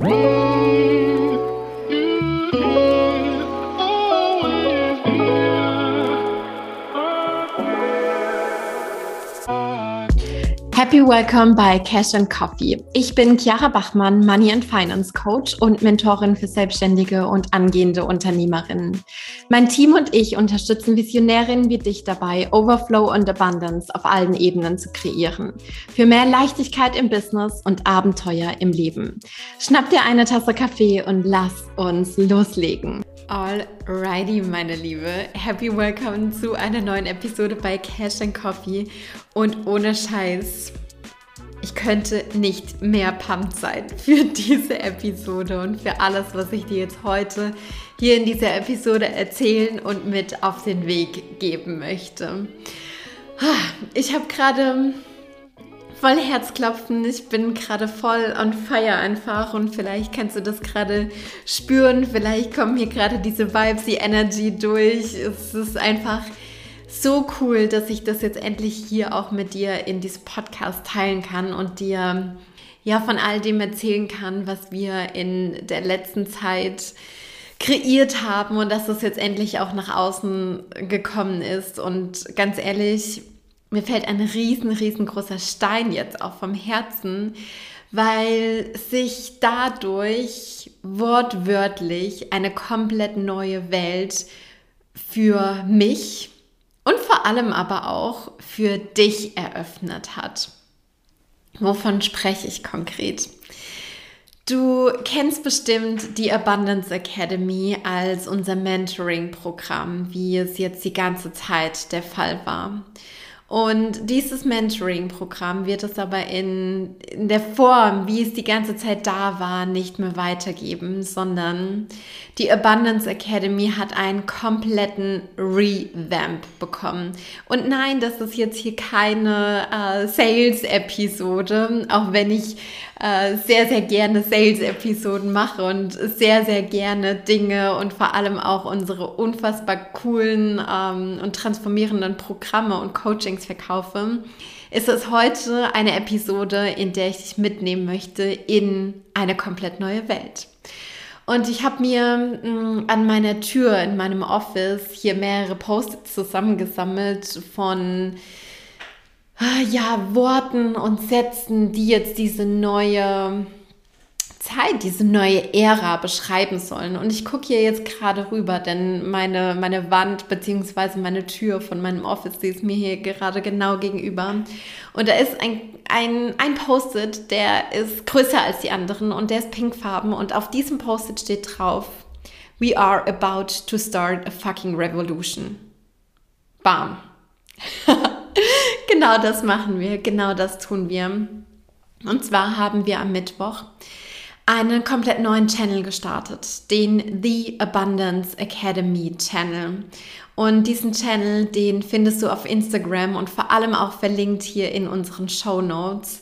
Whoa! Happy Welcome bei Cash and Coffee. Ich bin Chiara Bachmann, Money and Finance Coach und Mentorin für Selbstständige und angehende Unternehmerinnen. Mein Team und ich unterstützen Visionärinnen wie dich dabei, Overflow und Abundance auf allen Ebenen zu kreieren. Für mehr Leichtigkeit im Business und Abenteuer im Leben. Schnapp dir eine Tasse Kaffee und lass uns loslegen. Alrighty, meine Liebe. Happy Welcome zu einer neuen Episode bei Cash and Coffee. Und ohne Scheiß, ich könnte nicht mehr pumped sein für diese Episode und für alles, was ich dir jetzt heute hier in dieser Episode erzählen und mit auf den Weg geben möchte. Ich habe gerade voll Herzklopfen. Ich bin gerade voll on fire einfach und vielleicht kannst du das gerade spüren. Vielleicht kommen hier gerade diese Vibes, die Energy durch. Es ist einfach so cool, dass ich das jetzt endlich hier auch mit dir in diesem Podcast teilen kann und dir ja von all dem erzählen kann, was wir in der letzten Zeit kreiert haben und dass das jetzt endlich auch nach außen gekommen ist. Und ganz ehrlich, mir fällt ein riesen, riesengroßer Stein jetzt auch vom Herzen, weil sich dadurch wortwörtlich eine komplett neue Welt für mich und vor allem aber auch für dich eröffnet hat. Wovon spreche ich konkret? Du kennst bestimmt die Abundance Academy als unser Mentoring-Programm, wie es jetzt die ganze Zeit der Fall war. Und dieses Mentoring-Programm wird es aber in, in der Form, wie es die ganze Zeit da war, nicht mehr weitergeben, sondern die Abundance Academy hat einen kompletten Revamp bekommen. Und nein, das ist jetzt hier keine äh, Sales-Episode, auch wenn ich äh, sehr, sehr gerne Sales-Episoden mache und sehr, sehr gerne Dinge und vor allem auch unsere unfassbar coolen ähm, und transformierenden Programme und Coachings verkaufe, ist es heute eine Episode, in der ich dich mitnehmen möchte in eine komplett neue Welt. Und ich habe mir mh, mm, an meiner Tür in meinem Office hier mehrere Posts zusammengesammelt von ja, Worten und Sätzen, die jetzt diese neue Zeit, diese neue Ära beschreiben sollen. Und ich gucke hier jetzt gerade rüber, denn meine, meine Wand bzw. meine Tür von meinem Office, die ist mir hier gerade genau gegenüber. Und da ist ein, ein, ein Post-it, der ist größer als die anderen und der ist pinkfarben. Und auf diesem Post-it steht drauf, We are about to start a fucking revolution. Bam. genau das machen wir, genau das tun wir. Und zwar haben wir am Mittwoch einen komplett neuen Channel gestartet, den The Abundance Academy Channel. Und diesen Channel, den findest du auf Instagram und vor allem auch verlinkt hier in unseren Show Notes.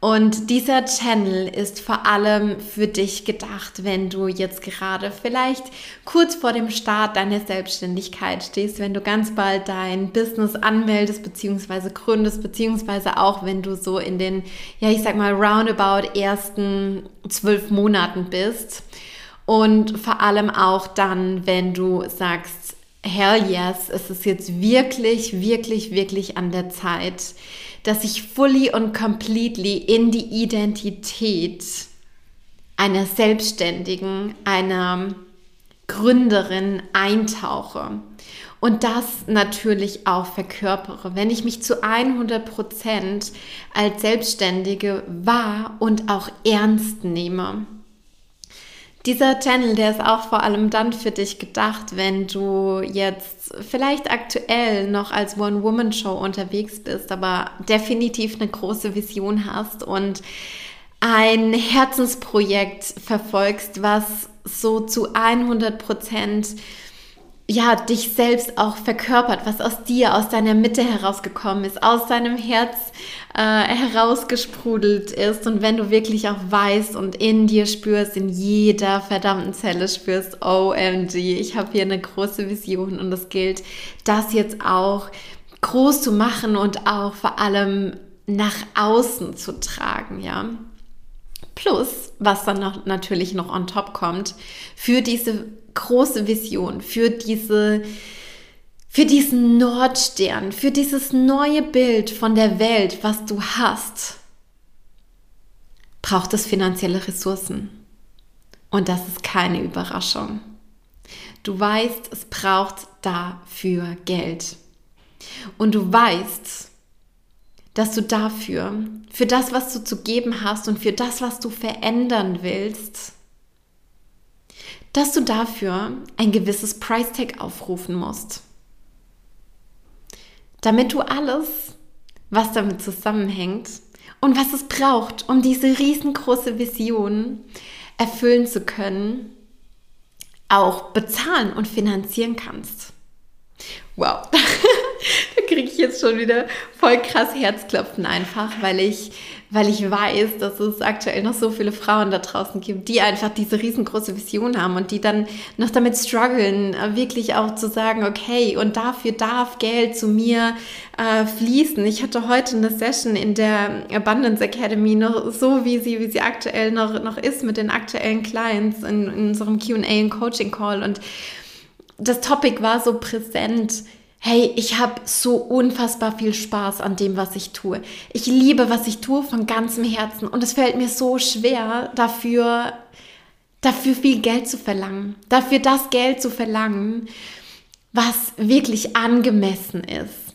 Und dieser Channel ist vor allem für dich gedacht, wenn du jetzt gerade vielleicht kurz vor dem Start deiner Selbstständigkeit stehst, wenn du ganz bald dein Business anmeldest bzw. gründest, beziehungsweise auch wenn du so in den, ja, ich sag mal, roundabout ersten zwölf Monaten bist. Und vor allem auch dann, wenn du sagst, hell yes, es ist jetzt wirklich, wirklich, wirklich an der Zeit, dass ich fully und completely in die Identität einer Selbstständigen, einer Gründerin eintauche und das natürlich auch verkörpere, wenn ich mich zu 100 Prozent als Selbstständige wahr und auch ernst nehme. Dieser Channel, der ist auch vor allem dann für dich gedacht, wenn du jetzt vielleicht aktuell noch als One-Woman-Show unterwegs bist, aber definitiv eine große Vision hast und ein Herzensprojekt verfolgst, was so zu 100 Prozent ja, dich selbst auch verkörpert, was aus dir, aus deiner Mitte herausgekommen ist, aus deinem Herz äh, herausgesprudelt ist. Und wenn du wirklich auch weißt und in dir spürst, in jeder verdammten Zelle spürst, OMG, ich habe hier eine große Vision und es gilt, das jetzt auch groß zu machen und auch vor allem nach außen zu tragen, ja Plus, was dann noch, natürlich noch on top kommt, für diese große Vision, für diese, für diesen Nordstern, für dieses neue Bild von der Welt, was du hast, braucht es finanzielle Ressourcen. Und das ist keine Überraschung. Du weißt, es braucht dafür Geld. Und du weißt, dass du dafür, für das, was du zu geben hast und für das, was du verändern willst, dass du dafür ein gewisses Price Tag aufrufen musst. Damit du alles, was damit zusammenhängt und was es braucht, um diese riesengroße Vision erfüllen zu können, auch bezahlen und finanzieren kannst. Wow, da kriege ich jetzt schon wieder voll krass Herzklopfen einfach, weil ich, weil ich weiß, dass es aktuell noch so viele Frauen da draußen gibt, die einfach diese riesengroße Vision haben und die dann noch damit strugglen, wirklich auch zu sagen, okay, und dafür darf Geld zu mir äh, fließen. Ich hatte heute eine Session in der Abundance Academy noch so, wie sie, wie sie aktuell noch, noch ist mit den aktuellen Clients in, in unserem Q&A und Coaching Call und das Topic war so präsent. Hey, ich habe so unfassbar viel Spaß an dem, was ich tue. Ich liebe, was ich tue von ganzem Herzen und es fällt mir so schwer, dafür, dafür viel Geld zu verlangen, dafür das Geld zu verlangen, was wirklich angemessen ist.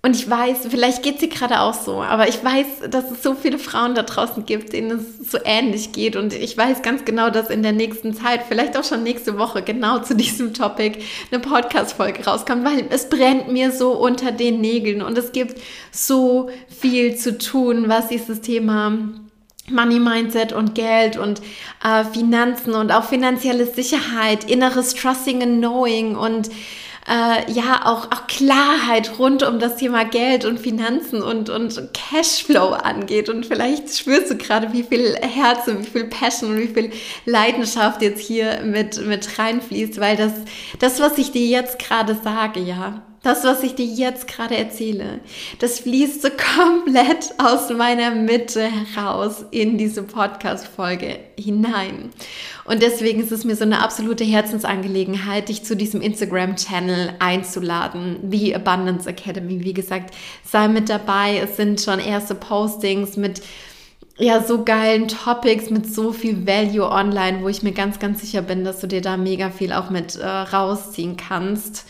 Und ich weiß, vielleicht geht sie gerade auch so, aber ich weiß, dass es so viele Frauen da draußen gibt, denen es so ähnlich geht. Und ich weiß ganz genau, dass in der nächsten Zeit, vielleicht auch schon nächste Woche, genau zu diesem Topic eine Podcast-Folge rauskommt, weil es brennt mir so unter den Nägeln und es gibt so viel zu tun, was dieses Thema Money Mindset und Geld und äh, Finanzen und auch finanzielle Sicherheit, inneres Trusting and Knowing und äh, ja auch, auch Klarheit rund um das Thema Geld und Finanzen und, und Cashflow angeht. Und vielleicht spürst du gerade, wie viel Herz und wie viel Passion und wie viel Leidenschaft jetzt hier mit, mit reinfließt, weil das, das, was ich dir jetzt gerade sage, ja, das, was ich dir jetzt gerade erzähle, das fließt so komplett aus meiner Mitte heraus in diese Podcast-Folge hinein. Und deswegen ist es mir so eine absolute Herzensangelegenheit, dich zu diesem Instagram-Channel einzuladen, The Abundance Academy. Wie gesagt, sei mit dabei. Es sind schon erste Postings mit ja, so geilen Topics mit so viel Value online, wo ich mir ganz, ganz sicher bin, dass du dir da mega viel auch mit äh, rausziehen kannst.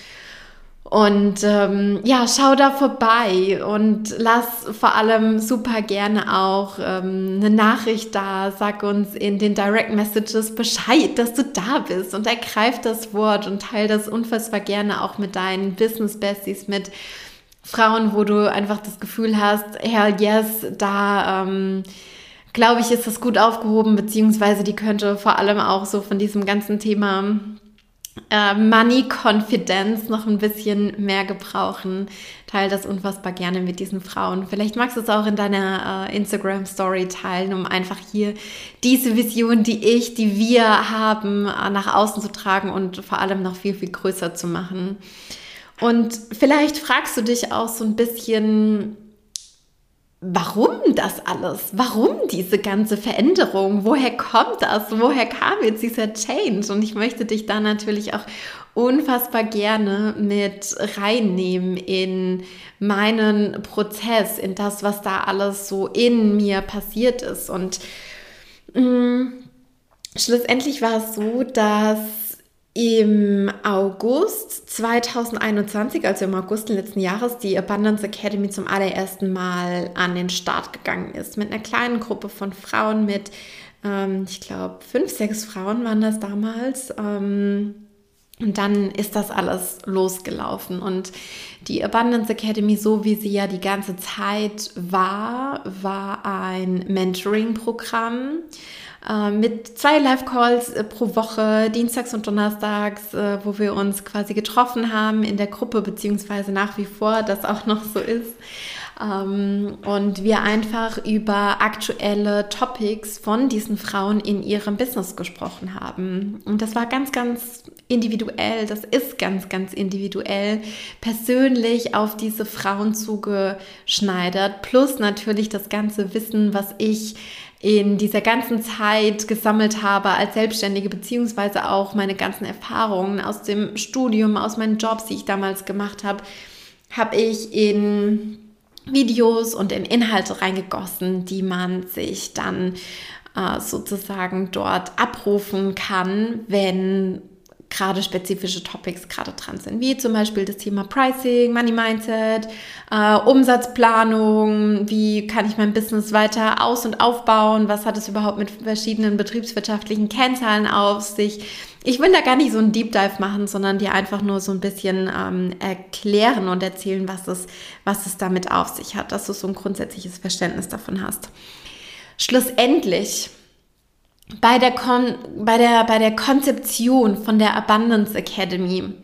Und ähm, ja, schau da vorbei und lass vor allem super gerne auch ähm, eine Nachricht da. Sag uns in den Direct Messages Bescheid, dass du da bist und ergreif das Wort und teile das unfassbar gerne auch mit deinen Business Besties, mit Frauen, wo du einfach das Gefühl hast, hell yes, da ähm, glaube ich, ist das gut aufgehoben, beziehungsweise die könnte vor allem auch so von diesem ganzen Thema äh, Money Confidence noch ein bisschen mehr gebrauchen. Teil das unfassbar gerne mit diesen Frauen. Vielleicht magst du es auch in deiner äh, Instagram Story teilen, um einfach hier diese Vision, die ich, die wir haben, äh, nach außen zu tragen und vor allem noch viel, viel größer zu machen. Und vielleicht fragst du dich auch so ein bisschen, warum das alles? Warum diese ganze Veränderung? Woher kommt das? Woher kam jetzt dieser Change? Und ich möchte dich da natürlich auch unfassbar gerne mit reinnehmen in meinen Prozess, in das, was da alles so in mir passiert ist. Und mh, mm, schlussendlich war es so, dass im August 2021, also im August letzten Jahres, die Abundance Academy zum allerersten Mal an den Start gegangen ist. Mit einer kleinen Gruppe von Frauen, mit, ähm, ich glaube, fünf, sechs Frauen waren das damals. Ähm, und dann ist das alles losgelaufen. Und die Abundance Academy, so wie sie ja die ganze Zeit war, war ein Mentoring-Programm mit zwei Live-Calls äh, pro Woche, dienstags und donnerstags, äh, wo wir uns quasi getroffen haben in der Gruppe, beziehungsweise nach wie vor das auch noch so ist. Ähm, und wir einfach über aktuelle Topics von diesen Frauen in ihrem Business gesprochen haben. Und das war ganz, ganz individuell, das ist ganz, ganz individuell, persönlich auf diese Frauen zugeschneidert, plus natürlich das ganze Wissen, was ich in dieser ganzen Zeit gesammelt habe als Selbstständige, beziehungsweise auch meine ganzen Erfahrungen aus dem Studium, aus meinen Jobs, die ich damals gemacht habe, habe ich in Videos und in Inhalte reingegossen, die man sich dann äh, sozusagen dort abrufen kann, wenn gerade spezifische Topics gerade dran sind, wie zum Beispiel das Thema Pricing, Money Mindset, äh, Umsatzplanung, wie kann ich mein Business weiter aus- und aufbauen, was hat es überhaupt mit verschiedenen betriebswirtschaftlichen Kennzahlen auf sich. Ich will da gar nicht so einen Deep Dive machen, sondern dir einfach nur so ein bisschen ähm, erklären und erzählen, was es, was es damit auf sich hat, dass du so ein grundsätzliches Verständnis davon hast. Schlussendlich bei der, Kon bei der, bei der Konzeption von der Abundance Academy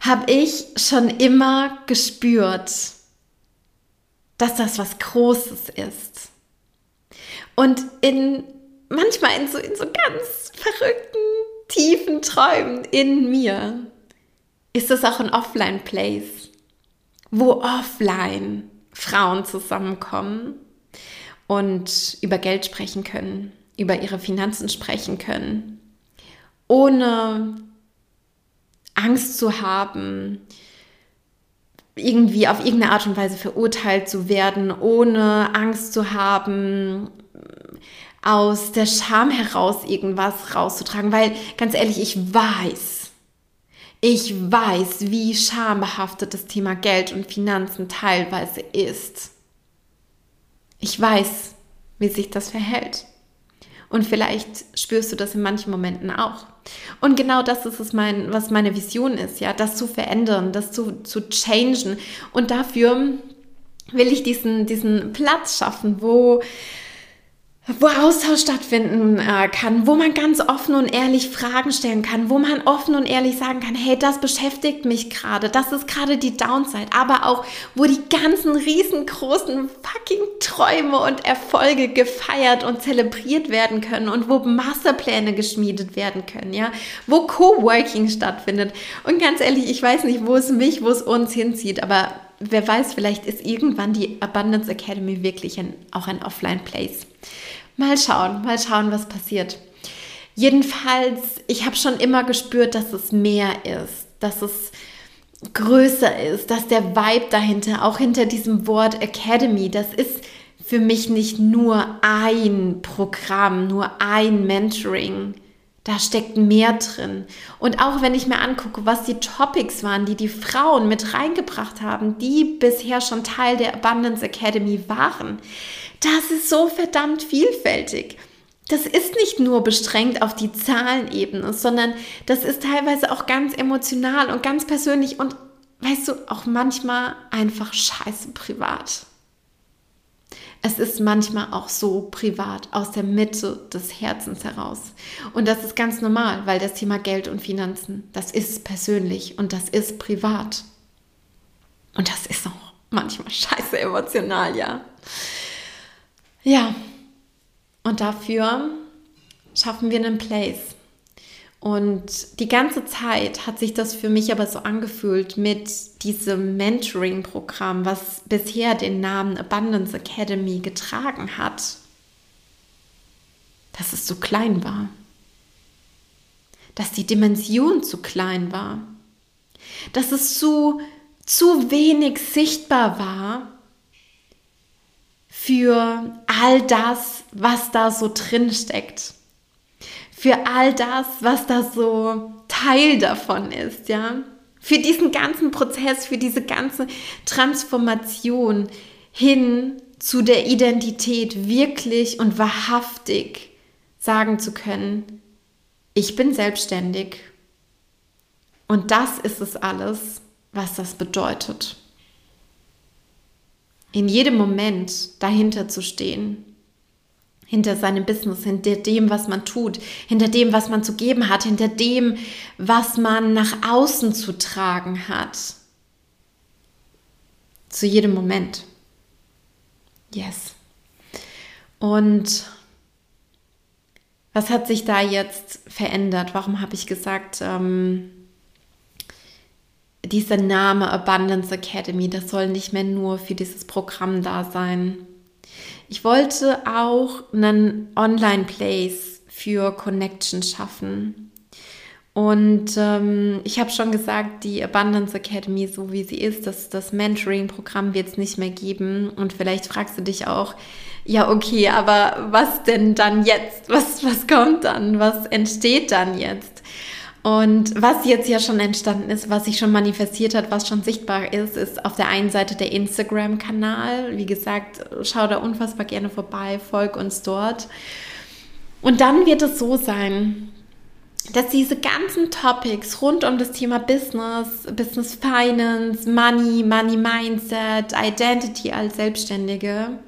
habe ich schon immer gespürt, dass das was Großes ist. Und in manchmal in so, in so ganz verrückten, tiefen Träumen in mir ist es auch ein Offline-Place, wo offline Frauen zusammenkommen und über Geld sprechen können über ihre Finanzen sprechen können, ohne Angst zu haben, irgendwie auf irgendeine Art und Weise verurteilt zu werden, ohne Angst zu haben, aus der Scham heraus irgendwas rauszutragen, weil ganz ehrlich, ich weiß, ich weiß, wie schambehaftet das Thema Geld und Finanzen teilweise ist. Ich weiß, wie sich das verhält. Und vielleicht spürst du das in manchen Momenten auch. Und genau das ist es mein, was meine Vision ist, ja, das zu verändern, das zu, zu changen. Und dafür will ich diesen, diesen Platz schaffen, wo wo Austausch stattfinden äh, kann, wo man ganz offen und ehrlich Fragen stellen kann, wo man offen und ehrlich sagen kann, hey, das beschäftigt mich gerade, das ist gerade die Downside, aber auch, wo die ganzen riesengroßen fucking Träume und Erfolge gefeiert und zelebriert werden können und wo Masterpläne geschmiedet werden können, ja, wo Coworking stattfindet. Und ganz ehrlich, ich weiß nicht, wo es mich, wo es uns hinzieht, aber wer weiß, vielleicht ist irgendwann die Abundance Academy wirklich ein, auch ein Offline-Place. Mal schauen, mal schauen, was passiert. Jedenfalls, ich habe schon immer gespürt, dass es mehr ist, dass es größer ist, dass der Vibe dahinter, auch hinter diesem Wort Academy, das ist für mich nicht nur ein Programm, nur ein Mentoring. Da steckt mehr drin. Und auch wenn ich mir angucke, was die Topics waren, die die Frauen mit reingebracht haben, die bisher schon Teil der Abundance Academy waren, das ist so verdammt vielfältig. Das ist nicht nur beschränkt auf die Zahlenebene, sondern das ist teilweise auch ganz emotional und ganz persönlich und weißt du, auch manchmal einfach scheiße privat. Es ist manchmal auch so privat, aus der Mitte des Herzens heraus. Und das ist ganz normal, weil das Thema Geld und Finanzen, das ist persönlich und das ist privat. Und das ist auch manchmal scheiße emotional, ja. Ja, und dafür schaffen wir einen Place. Und die ganze Zeit hat sich das für mich aber so angefühlt mit diesem Mentoring-Programm, was bisher den Namen Abundance Academy getragen hat, dass es zu klein war. Dass die Dimension zu klein war. Dass es zu, zu wenig sichtbar war für all das, was da so drin steckt. Für all das, was da so Teil davon ist, ja. Für diesen ganzen Prozess, für diese ganze Transformation hin zu der Identität wirklich und wahrhaftig sagen zu können, ich bin selbstständig und das ist es alles, was das bedeutet in jedem Moment dahinter zu stehen. Hinter seinem Business, hinter dem, was man tut, hinter dem, was man zu geben hat, hinter dem, was man nach außen zu tragen hat. Zu jedem Moment. Yes. Und was hat sich da jetzt verändert? Warum habe ich gesagt, ähm, dieser Name Abundance Academy, das soll nicht mehr nur für dieses Programm da sein. ich wollte auch einen Online-Place für Connection schaffen. Und ähm, ich habe schon gesagt, die Abundance Academy, so wie sie ist, das, das Mentoring-Programm wird es nicht mehr geben. Und vielleicht fragst du dich auch, ja, okay, aber was denn dann jetzt? Was, was kommt dann? Was entsteht dann jetzt? Und was jetzt ja schon entstanden ist, was sich schon manifestiert hat, was schon sichtbar ist, ist auf der einen Seite der Instagram-Kanal. Wie gesagt, schau da unfassbar gerne vorbei, folg uns dort. Und dann wird es so sein, dass diese ganzen Topics rund um das Thema Business, Business Finance, Money, Money Mindset, Identity als Selbstständige,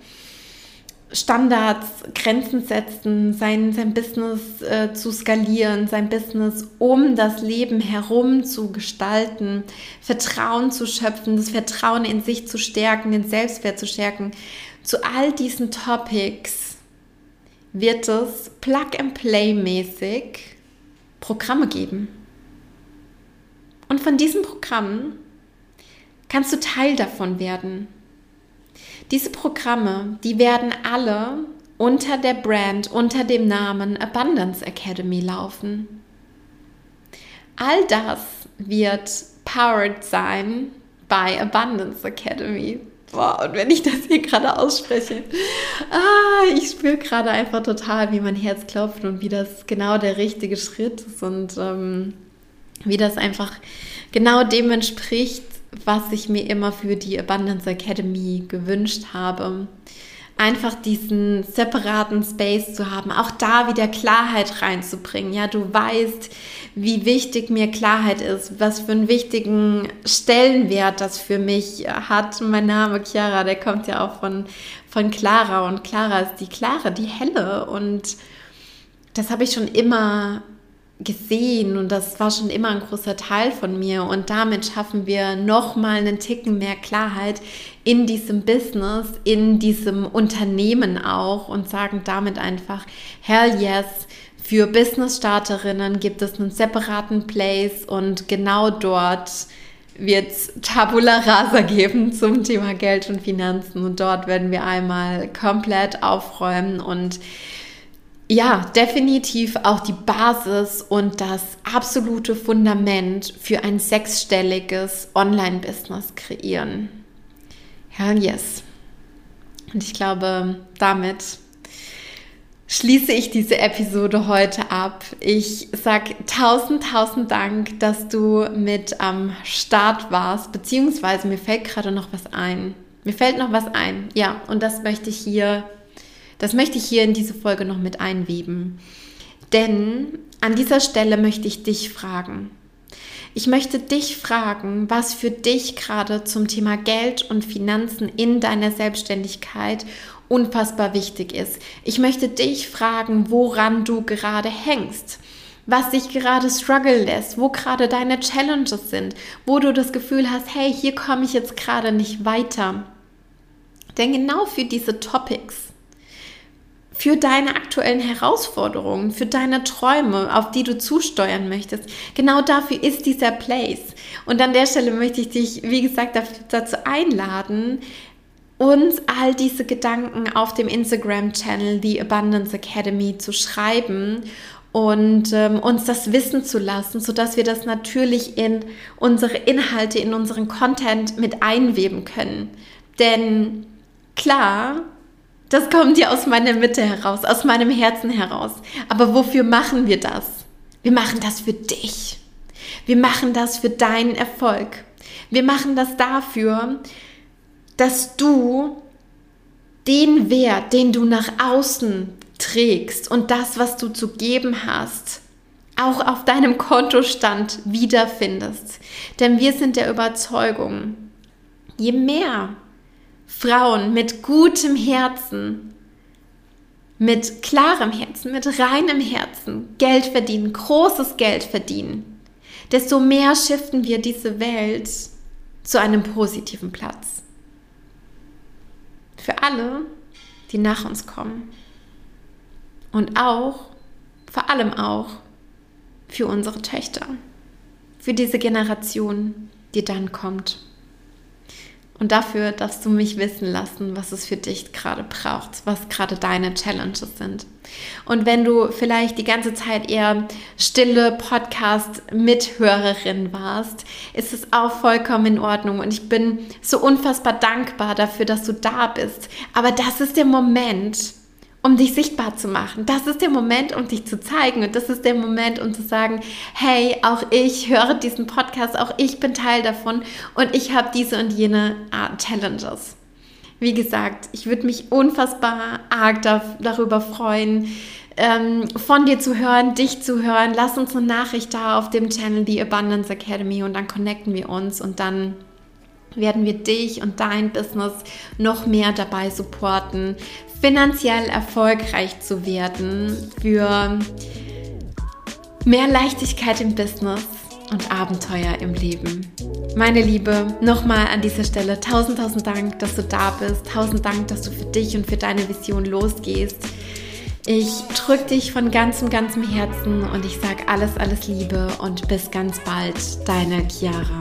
Standards, Grenzen setzen, sein, sein Business äh, zu skalieren, sein Business um das Leben herum zu gestalten, Vertrauen zu schöpfen, das Vertrauen in sich zu stärken, den Selbstwert zu stärken. Zu all diesen Topics wird es Plug-and-Play-mäßig Programme geben. Und von diesen Programmen kannst du Teil davon werden. Diese Programme, die werden alle unter der Brand, unter dem Namen Abundance Academy laufen. All das wird powered sein bei Abundance Academy. Boah, und wenn ich das hier gerade ausspreche, ah, ich spüre gerade einfach total, wie mein Herz klopft und wie das genau der richtige Schritt ist und ähm, wie das einfach genau dem entspricht, was ich mir immer für die Abundance Academy gewünscht habe einfach diesen separaten Space zu haben, auch da wieder Klarheit reinzubringen. Ja, du weißt, wie wichtig mir Klarheit ist, was für einen wichtigen Stellenwert das für mich hat. Mein Name Chiara, der kommt ja auch von, von Clara und Clara ist die Klare, die Helle und das habe ich schon immer gesehen und das war schon immer ein großer Teil von mir und damit schaffen wir noch mal einen Ticken mehr Klarheit in diesem Business, in diesem Unternehmen auch und sagen damit einfach hell yes. Für Business Starterinnen gibt es einen separaten Place und genau dort wird Tabula Rasa geben zum Thema Geld und Finanzen und dort werden wir einmal komplett aufräumen und ja, definitiv auch die Basis und das absolute Fundament für ein sechsstelliges Online-Business kreieren. Hell yes. Und ich glaube, damit schließe ich diese Episode heute ab. Ich sag tausend, tausend Dank, dass du mit am Start warst, beziehungsweise mir fällt gerade noch was ein. Mir fällt noch was ein, ja, und das möchte ich hier das möchte ich hier in diese Folge noch mit einweben. Denn an dieser Stelle möchte ich dich fragen. Ich möchte dich fragen, was für dich gerade zum Thema Geld und Finanzen in deiner Selbstständigkeit unfassbar wichtig ist. Ich möchte dich fragen, woran du gerade hängst was dich gerade struggle lässt, wo gerade deine Challenges sind, wo du das Gefühl hast, hey, hier komme ich jetzt gerade nicht weiter. Denn genau für diese Topics für deine aktuellen Herausforderungen, für deine Träume, auf die du zusteuern möchtest. Genau dafür ist dieser Place. Und an der Stelle möchte ich dich, wie gesagt, dazu einladen, uns all diese Gedanken auf dem Instagram-Channel The Abundance Academy zu schreiben und ähm, uns das wissen zu lassen, sodass wir das natürlich in unsere Inhalte, in unseren Content mit einweben können. Denn klar, das kommt ja aus meiner Mitte heraus, aus meinem Herzen heraus. Aber wofür machen wir das? Wir machen das für dich. Wir machen das für deinen Erfolg. Wir machen das dafür, dass du den Wert, den du nach außen trägst und das, was du zu geben hast, auch auf deinem Kontostand wiederfindest. Denn wir sind der Überzeugung, je mehr Frauen mit gutem Herzen, mit klarem Herzen, mit reinem Herzen Geld verdienen, großes Geld verdienen, desto mehr shiften wir diese Welt zu einem positiven Platz. Für alle, die nach uns kommen. Und auch, vor allem auch, für unsere Töchter. Für diese Generation, die dann kommt. Und dafür darfst du mich wissen lassen, was es für dich gerade braucht, was gerade deine Challenges sind. Und wenn du vielleicht die ganze Zeit eher stille Podcast-Mithörerin warst, ist es auch vollkommen in Ordnung. Und ich bin so unfassbar dankbar dafür, dass du da bist. Aber das ist der Moment, um dich sichtbar zu machen. Das ist der Moment, um dich zu zeigen. Und das ist der Moment, um zu sagen, hey, auch ich höre diesen Podcast, auch ich bin Teil davon und ich habe diese und jene Art Challenges. Wie gesagt, ich würde mich unfassbar arg darüber freuen, ähm, von dir zu hören, dich zu hören. Lass uns eine Nachricht da auf dem Channel The Abundance Academy und dann connecten wir uns und dann werden wir dich und dein Business noch mehr dabei supporten, finanziell erfolgreich zu werden, für mehr Leichtigkeit im Business und Abenteuer im Leben. Meine Liebe, nochmal an dieser Stelle tausend, tausend Dank, dass du da bist. Tausend Dank, dass du für dich und für deine Vision losgehst. Ich drücke dich von ganzem, ganzem Herzen und ich sage alles, alles Liebe und bis ganz bald, deine Chiara.